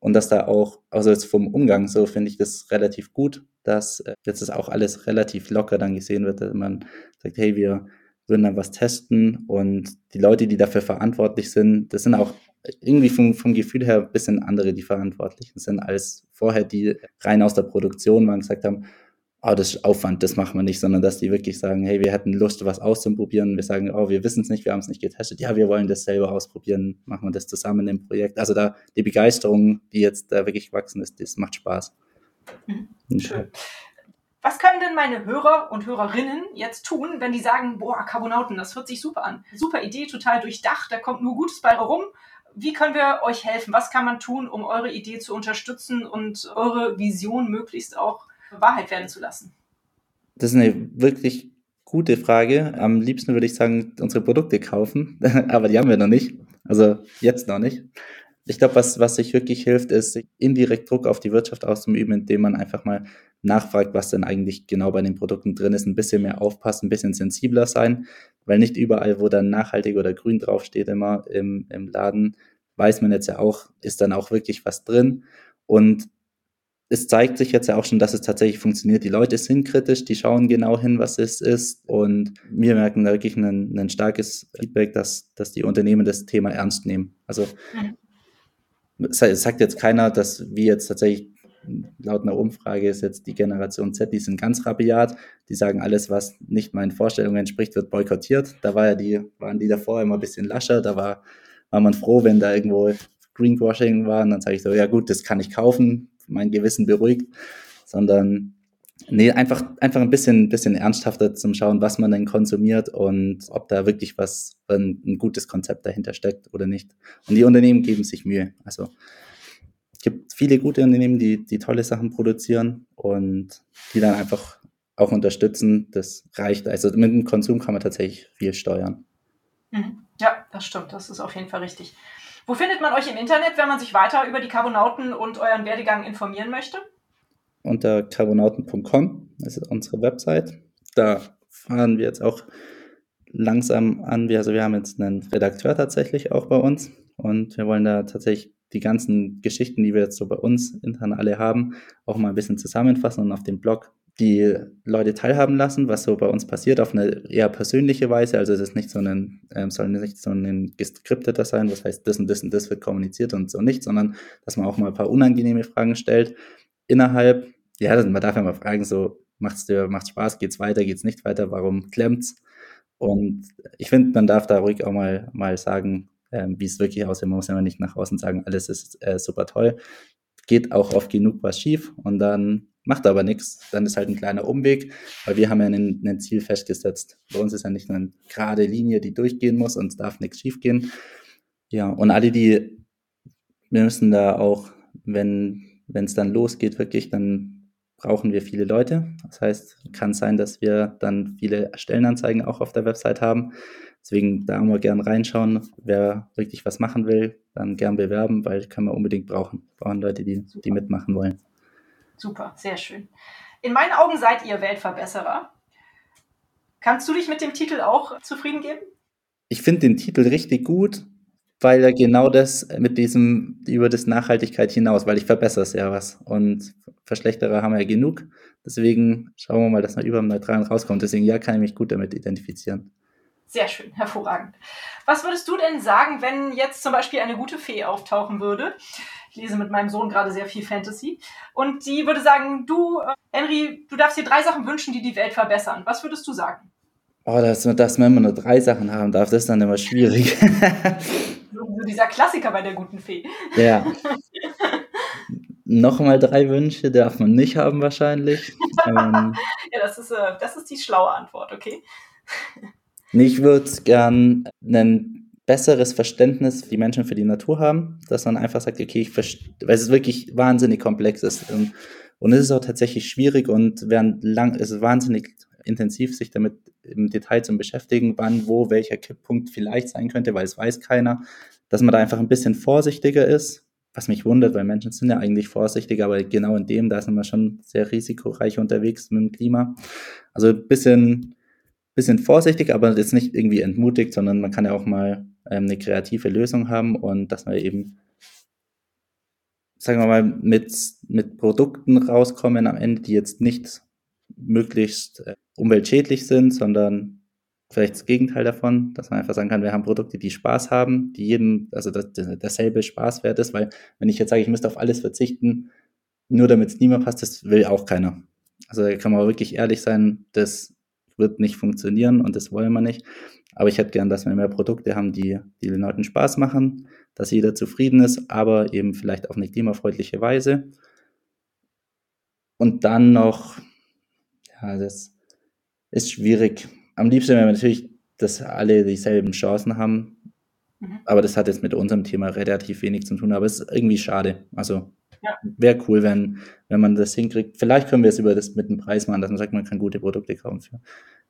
und dass da auch, also jetzt vom Umgang so finde ich das relativ gut, dass äh, jetzt ist auch alles relativ locker dann gesehen wird, dass man sagt, hey, wir würden dann was testen und die Leute, die dafür verantwortlich sind, das sind auch irgendwie vom, vom Gefühl her ein bisschen andere, die Verantwortlichen sind, als vorher, die rein aus der Produktion waren, gesagt haben, oh, das ist Aufwand, das machen wir nicht, sondern dass die wirklich sagen, hey, wir hätten Lust, was auszuprobieren. Wir sagen, oh, wir wissen es nicht, wir haben es nicht getestet. Ja, wir wollen das selber ausprobieren, machen wir das zusammen im Projekt. Also da die Begeisterung, die jetzt da wirklich gewachsen ist, das macht Spaß. Mhm. Schön. Was können denn meine Hörer und Hörerinnen jetzt tun, wenn die sagen, boah, Carbonauten, das hört sich super an. Super Idee, total durchdacht, da kommt nur Gutes bei rum. Wie können wir euch helfen? Was kann man tun, um eure Idee zu unterstützen und eure Vision möglichst auch Wahrheit werden zu lassen? Das ist eine wirklich gute Frage. Am liebsten würde ich sagen, unsere Produkte kaufen, [laughs] aber die haben wir noch nicht. Also jetzt noch nicht. Ich glaube, was, was sich wirklich hilft, ist indirekt Druck auf die Wirtschaft auszuüben, indem man einfach mal nachfragt, was denn eigentlich genau bei den Produkten drin ist, ein bisschen mehr aufpassen, ein bisschen sensibler sein, weil nicht überall, wo dann nachhaltig oder grün draufsteht, immer im, im Laden, weiß man jetzt ja auch, ist dann auch wirklich was drin. Und es zeigt sich jetzt ja auch schon, dass es tatsächlich funktioniert. Die Leute sind kritisch, die schauen genau hin, was es ist. Und wir merken da wirklich ein, ein starkes Feedback, dass, dass die Unternehmen das Thema ernst nehmen. Also es sagt jetzt keiner, dass wir jetzt tatsächlich laut einer Umfrage ist jetzt die Generation Z, die sind ganz rabiat. Die sagen, alles, was nicht meinen Vorstellungen entspricht, wird boykottiert. Da war ja die, waren die davor immer ein bisschen lascher. Da war, war man froh, wenn da irgendwo Greenwashing war. Und dann sage ich so, ja gut, das kann ich kaufen mein Gewissen beruhigt, sondern nee, einfach, einfach ein bisschen, bisschen ernsthafter zum Schauen, was man denn konsumiert und ob da wirklich was, ein, ein gutes Konzept dahinter steckt oder nicht. Und die Unternehmen geben sich Mühe. Also es gibt viele gute Unternehmen, die, die tolle Sachen produzieren und die dann einfach auch unterstützen. Das reicht. Also mit dem Konsum kann man tatsächlich viel steuern. Mhm. Ja, das stimmt. Das ist auf jeden Fall richtig. Wo findet man euch im Internet, wenn man sich weiter über die Carbonauten und euren Werdegang informieren möchte? Unter carbonauten.com, das ist unsere Website. Da fahren wir jetzt auch langsam an. Wir, also wir haben jetzt einen Redakteur tatsächlich auch bei uns und wir wollen da tatsächlich die ganzen Geschichten, die wir jetzt so bei uns intern alle haben, auch mal ein bisschen zusammenfassen und auf dem Blog die Leute teilhaben lassen, was so bei uns passiert, auf eine eher persönliche Weise. Also es ist nicht so ein, ähm, soll nicht so ein geskripteter sein, was heißt, das und das und das wird kommuniziert und so nicht, sondern dass man auch mal ein paar unangenehme Fragen stellt. Innerhalb, ja, man darf ja mal fragen, so, macht's dir, macht's Spaß, geht's weiter, geht's nicht weiter, warum klemmt's? Und ich finde, man darf da ruhig auch mal, mal sagen, ähm, wie es wirklich aussieht. Man muss ja nicht nach außen sagen, alles ist äh, super toll. Geht auch oft genug was schief und dann macht aber nichts. Dann ist halt ein kleiner Umweg, weil wir haben ja ein, Ziel festgesetzt. Bei uns ist ja nicht nur eine gerade Linie, die durchgehen muss und es darf nichts schiefgehen. Ja, und alle, die, wir müssen da auch, wenn wenn es dann losgeht, wirklich, dann brauchen wir viele Leute. Das heißt, kann sein, dass wir dann viele Stellenanzeigen auch auf der Website haben. Deswegen da mal gern reinschauen. Wer wirklich was machen will, dann gern bewerben, weil können wir unbedingt brauchen. Wir brauchen Leute, die, die mitmachen wollen. Super, sehr schön. In meinen Augen seid ihr Weltverbesserer. Kannst du dich mit dem Titel auch zufrieden geben? Ich finde den Titel richtig gut, weil er genau das mit diesem über das Nachhaltigkeit hinaus, weil ich verbessere es ja was und Verschlechterer haben wir ja genug. Deswegen schauen wir mal, dass man über dem Neutralen rauskommt. Deswegen ja, kann ich mich gut damit identifizieren. Sehr schön, [laughs] hervorragend. Was würdest du denn sagen, wenn jetzt zum Beispiel eine gute Fee auftauchen würde? Ich lese mit meinem Sohn gerade sehr viel Fantasy. Und die würde sagen, du, äh, Henry, du darfst dir drei Sachen wünschen, die die Welt verbessern. Was würdest du sagen? Oh, dass, dass man immer nur drei Sachen haben darf, das ist dann immer schwierig. [laughs] so dieser Klassiker bei der guten Fee. Ja. Nochmal drei Wünsche darf man nicht haben wahrscheinlich. [laughs] ähm, ja, das ist, äh, das ist die schlaue Antwort, okay? Ich würde gern ein besseres Verständnis die Menschen für die Natur haben, dass man einfach sagt, okay, ich verstehe, weil es wirklich wahnsinnig komplex ist. Und, und es ist auch tatsächlich schwierig und während lang, es ist wahnsinnig intensiv, sich damit im Detail zu beschäftigen, wann, wo, welcher Kipppunkt vielleicht sein könnte, weil es weiß keiner, dass man da einfach ein bisschen vorsichtiger ist, was mich wundert, weil Menschen sind ja eigentlich vorsichtig, aber genau in dem, da sind wir schon sehr risikoreich unterwegs mit dem Klima. Also ein bisschen bisschen vorsichtig, aber jetzt nicht irgendwie entmutigt, sondern man kann ja auch mal ähm, eine kreative Lösung haben und dass man eben, sagen wir mal, mit, mit Produkten rauskommen am Ende, die jetzt nicht möglichst äh, umweltschädlich sind, sondern vielleicht das Gegenteil davon, dass man einfach sagen kann, wir haben Produkte, die Spaß haben, die jedem, also das, das, dasselbe Spaß wert ist, weil wenn ich jetzt sage, ich müsste auf alles verzichten, nur damit es niemand passt, das will auch keiner. Also da kann man wirklich ehrlich sein, das wird nicht funktionieren und das wollen wir nicht. Aber ich hätte gern, dass wir mehr Produkte haben, die, die den Leuten Spaß machen, dass jeder zufrieden ist, aber eben vielleicht auf eine klimafreundliche Weise. Und dann noch, ja, das ist schwierig. Am liebsten wäre natürlich, dass alle dieselben Chancen haben. Mhm. Aber das hat jetzt mit unserem Thema relativ wenig zu tun, aber es ist irgendwie schade. Also ja. wäre cool, wenn, wenn man das hinkriegt. Vielleicht können wir es über das mit dem Preis machen, dass man sagt, man kann gute Produkte kaufen für,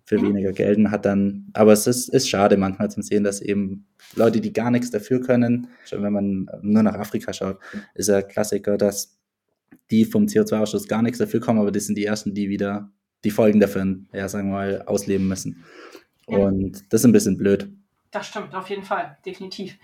für weniger Geld hat dann, aber es ist, ist schade manchmal zu sehen, dass eben Leute, die gar nichts dafür können, schon wenn man nur nach Afrika schaut, ist ja Klassiker, dass die vom CO2-Ausstoß gar nichts dafür kommen, aber das sind die ersten, die wieder die Folgen davon, ja, sagen wir mal, ausleben müssen. Und das ist ein bisschen blöd. Das stimmt, auf jeden Fall, definitiv.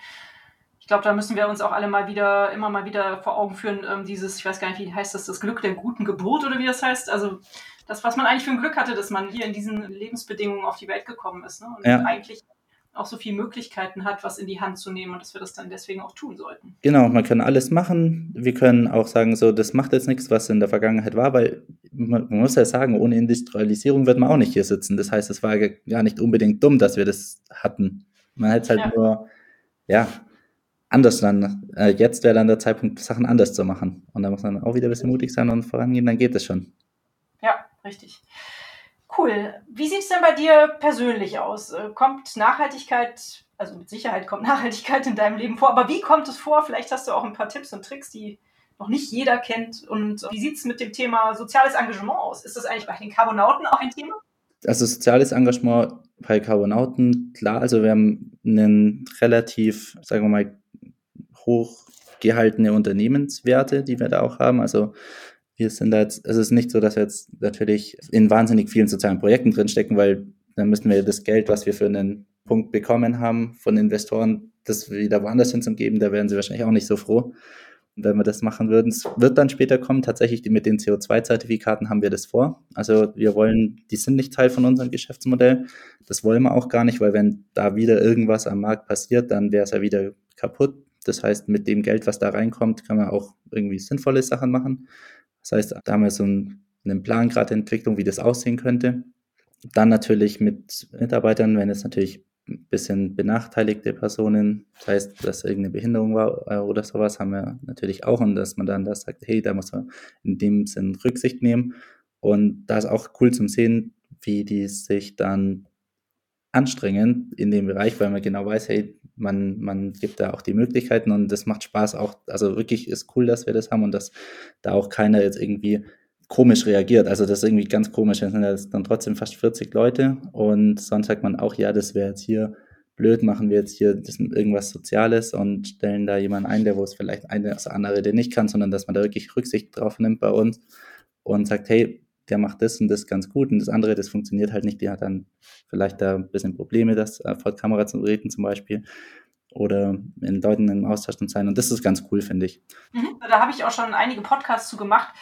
Ich glaube, da müssen wir uns auch alle mal wieder, immer mal wieder vor Augen führen, ähm, dieses, ich weiß gar nicht, wie heißt das, das Glück der guten Geburt oder wie das heißt. Also das, was man eigentlich für ein Glück hatte, dass man hier in diesen Lebensbedingungen auf die Welt gekommen ist. Ne? Und ja. eigentlich auch so viele Möglichkeiten hat, was in die Hand zu nehmen und dass wir das dann deswegen auch tun sollten. Genau, man kann alles machen. Wir können auch sagen, so, das macht jetzt nichts, was in der Vergangenheit war, weil man, man muss ja sagen, ohne Industrialisierung wird man auch nicht hier sitzen. Das heißt, es war gar nicht unbedingt dumm, dass wir das hatten. Man hätte es halt ja. nur, ja, anders dann. Äh, jetzt wäre dann der Zeitpunkt, Sachen anders zu machen. Und da muss man auch wieder ein bisschen mutig sein und vorangehen, dann geht es schon. Ja, richtig. Cool. Wie sieht es denn bei dir persönlich aus? Äh, kommt Nachhaltigkeit, also mit Sicherheit kommt [laughs] Nachhaltigkeit in deinem Leben vor, aber wie kommt es vor? Vielleicht hast du auch ein paar Tipps und Tricks, die noch nicht jeder kennt. Und wie sieht es mit dem Thema soziales Engagement aus? Ist das eigentlich bei den Carbonauten auch ein Thema? Also soziales Engagement bei Carbonauten, klar, also wir haben einen relativ, sagen wir mal, hochgehaltene Unternehmenswerte, die wir da auch haben. Also wir sind da jetzt, es ist nicht so, dass wir jetzt natürlich in wahnsinnig vielen sozialen Projekten drinstecken, weil dann müssten wir das Geld, was wir für einen Punkt bekommen haben von Investoren, das wieder woanders hinzugeben, da wären sie wahrscheinlich auch nicht so froh, wenn wir das machen würden. Es wird dann später kommen, tatsächlich mit den CO2-Zertifikaten haben wir das vor. Also wir wollen, die sind nicht Teil von unserem Geschäftsmodell. Das wollen wir auch gar nicht, weil wenn da wieder irgendwas am Markt passiert, dann wäre es ja wieder kaputt. Das heißt, mit dem Geld, was da reinkommt, kann man auch irgendwie sinnvolle Sachen machen. Das heißt, da haben wir so einen Plan gerade Entwicklung, wie das aussehen könnte. Dann natürlich mit Mitarbeitern, wenn es natürlich ein bisschen benachteiligte Personen, das heißt, dass irgendeine Behinderung war äh, oder sowas, haben wir natürlich auch und dass man dann da sagt, hey, da muss man in dem Sinn Rücksicht nehmen. Und da ist auch cool zum Sehen, wie die sich dann anstrengen in dem Bereich, weil man genau weiß, hey, man, man gibt da auch die Möglichkeiten und das macht Spaß auch. Also wirklich ist cool, dass wir das haben und dass da auch keiner jetzt irgendwie komisch reagiert. Also das ist irgendwie ganz komisch. Es sind dann trotzdem fast 40 Leute und sonst sagt man auch, ja, das wäre jetzt hier blöd, machen wir jetzt hier irgendwas Soziales und stellen da jemanden ein, der wo es vielleicht eine oder andere, der nicht kann, sondern dass man da wirklich Rücksicht drauf nimmt bei uns und sagt, hey, der macht das und das ganz gut und das andere, das funktioniert halt nicht, die hat dann vielleicht da ein bisschen Probleme, das äh, vor Kamera zu reden zum Beispiel oder in Leuten im Austausch zu sein und das ist ganz cool, finde ich. Mhm. Da habe ich auch schon einige Podcasts zu gemacht,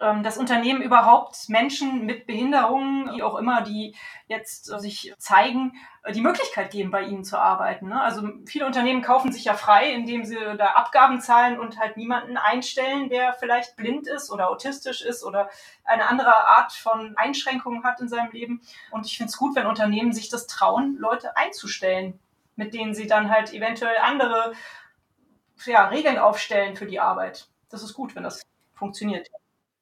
das Unternehmen überhaupt Menschen mit Behinderungen, wie auch immer, die jetzt sich zeigen, äh, die Möglichkeit geben, bei ihnen zu arbeiten. Ne? Also viele Unternehmen kaufen sich ja frei, indem sie da Abgaben zahlen und halt niemanden einstellen, der vielleicht blind ist oder autistisch ist oder eine andere Art von Einschränkungen hat in seinem Leben. Und ich finde es gut, wenn Unternehmen sich das trauen, Leute einzustellen, mit denen sie dann halt eventuell andere ja, Regeln aufstellen für die Arbeit. Das ist gut, wenn das funktioniert.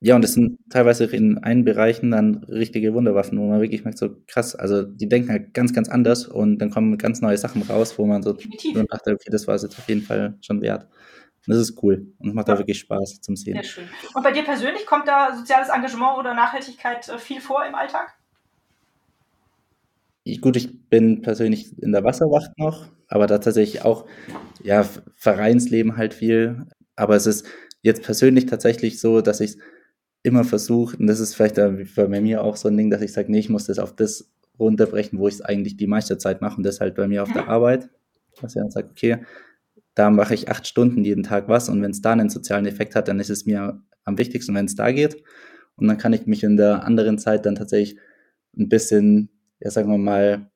Ja, und das sind teilweise in allen Bereichen dann richtige Wunderwaffen, wo man wirklich merkt, so krass, also die denken halt ganz, ganz anders und dann kommen ganz neue Sachen raus, wo man so dachte, okay, das war es jetzt auf jeden Fall schon wert. Und das ist cool und macht ja. da wirklich Spaß zum Sehen. Sehr schön. Und bei dir persönlich kommt da soziales Engagement oder Nachhaltigkeit äh, viel vor im Alltag? Ich, gut, ich bin persönlich in der Wasserwacht noch, aber da tatsächlich auch, ja, Vereinsleben halt viel. Aber es ist jetzt persönlich tatsächlich so, dass ich immer versuche, und das ist vielleicht bei mir auch so ein Ding, dass ich sage, nee, ich muss das auf das runterbrechen, wo ich es eigentlich die meiste Zeit mache und das halt bei mir auf der. Arbeit. Was ich dann sage, okay, da mache ich acht Stunden jeden Tag was und wenn es da einen sozialen Effekt hat, dann ist es mir am wichtigsten, wenn es da geht. Und dann kann ich mich in der anderen Zeit dann tatsächlich ein bisschen, ja, sagen wir mal,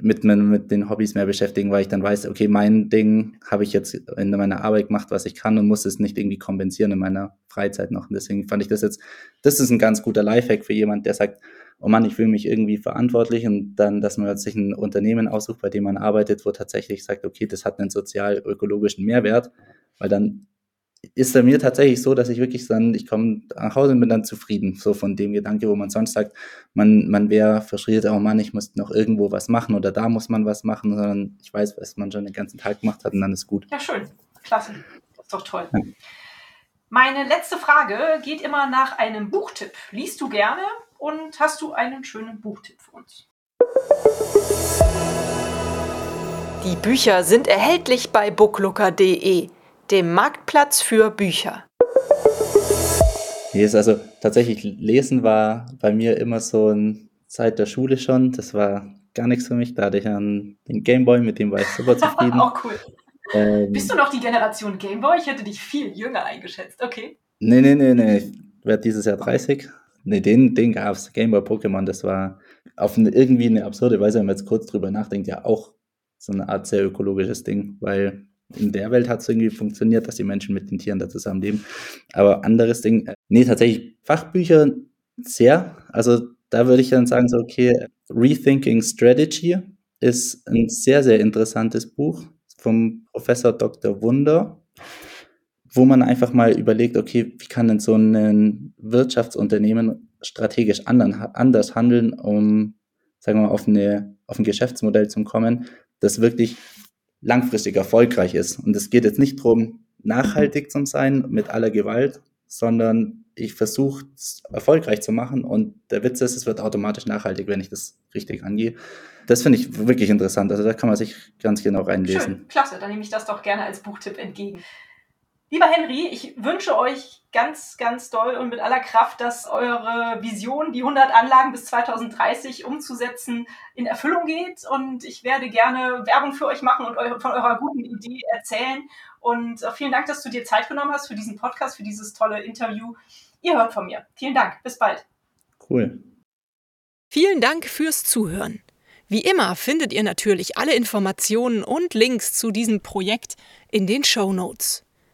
mit, mit den Hobbys mehr beschäftigen, weil ich dann weiß, okay, mein Ding habe ich jetzt in meiner Arbeit gemacht, was ich kann und muss es nicht irgendwie kompensieren in meiner Freizeit noch. Und deswegen fand ich das jetzt, das ist ein ganz guter Lifehack für jemand, der sagt, oh Mann, ich fühle mich irgendwie verantwortlich und dann, dass man sich ein Unternehmen aussucht, bei dem man arbeitet, wo tatsächlich sagt, okay, das hat einen sozial-ökologischen Mehrwert, weil dann ist bei mir tatsächlich so, dass ich wirklich dann, ich komme nach Hause und bin dann zufrieden, so von dem Gedanke, wo man sonst sagt, man, man wäre verschrieben, oh Mann, ich muss noch irgendwo was machen oder da muss man was machen, sondern ich weiß, was man schon den ganzen Tag gemacht hat und dann ist gut. Ja, schön. Klasse. Das ist doch toll. Ja. Meine letzte Frage geht immer nach einem Buchtipp. Liest du gerne und hast du einen schönen Buchtipp für uns? Die Bücher sind erhältlich bei booklooker.de dem Marktplatz für Bücher. Hier ist also tatsächlich Lesen war bei mir immer so ein seit der Schule schon. Das war gar nichts für mich. Da hatte ich einen, den Gameboy, mit dem war ich super [laughs] zufrieden. Auch cool. Ähm, Bist du noch die Generation Gameboy? Ich hätte dich viel jünger eingeschätzt. Okay. Nee, nee, nee, nee. Ich werde dieses Jahr 30. Nee, den, den gab es. Gameboy Pokémon, das war auf eine, irgendwie eine absurde Weise, wenn man jetzt kurz drüber nachdenkt, ja auch so eine Art sehr ökologisches Ding, weil in der Welt hat es irgendwie funktioniert, dass die Menschen mit den Tieren da zusammenleben. Aber anderes Ding, äh, nee, tatsächlich Fachbücher sehr. Also da würde ich dann sagen, so, okay, Rethinking Strategy ist ein sehr, sehr interessantes Buch vom Professor Dr. Wunder, wo man einfach mal überlegt, okay, wie kann denn so ein Wirtschaftsunternehmen strategisch anders handeln, um, sagen wir mal, auf, eine, auf ein Geschäftsmodell zu kommen, das wirklich langfristig erfolgreich ist. Und es geht jetzt nicht darum, nachhaltig zu sein mit aller Gewalt, sondern ich versuche es erfolgreich zu machen und der Witz ist, es wird automatisch nachhaltig, wenn ich das richtig angehe. Das finde ich wirklich interessant. Also da kann man sich ganz genau reinlesen. Schön, klasse, dann nehme ich das doch gerne als Buchtipp entgegen. Lieber Henry, ich wünsche euch ganz, ganz doll und mit aller Kraft, dass eure Vision, die 100 Anlagen bis 2030 umzusetzen, in Erfüllung geht. Und ich werde gerne Werbung für euch machen und von eurer guten Idee erzählen. Und äh, vielen Dank, dass du dir Zeit genommen hast für diesen Podcast, für dieses tolle Interview. Ihr hört von mir. Vielen Dank. Bis bald. Cool. Vielen Dank fürs Zuhören. Wie immer findet ihr natürlich alle Informationen und Links zu diesem Projekt in den Show Notes.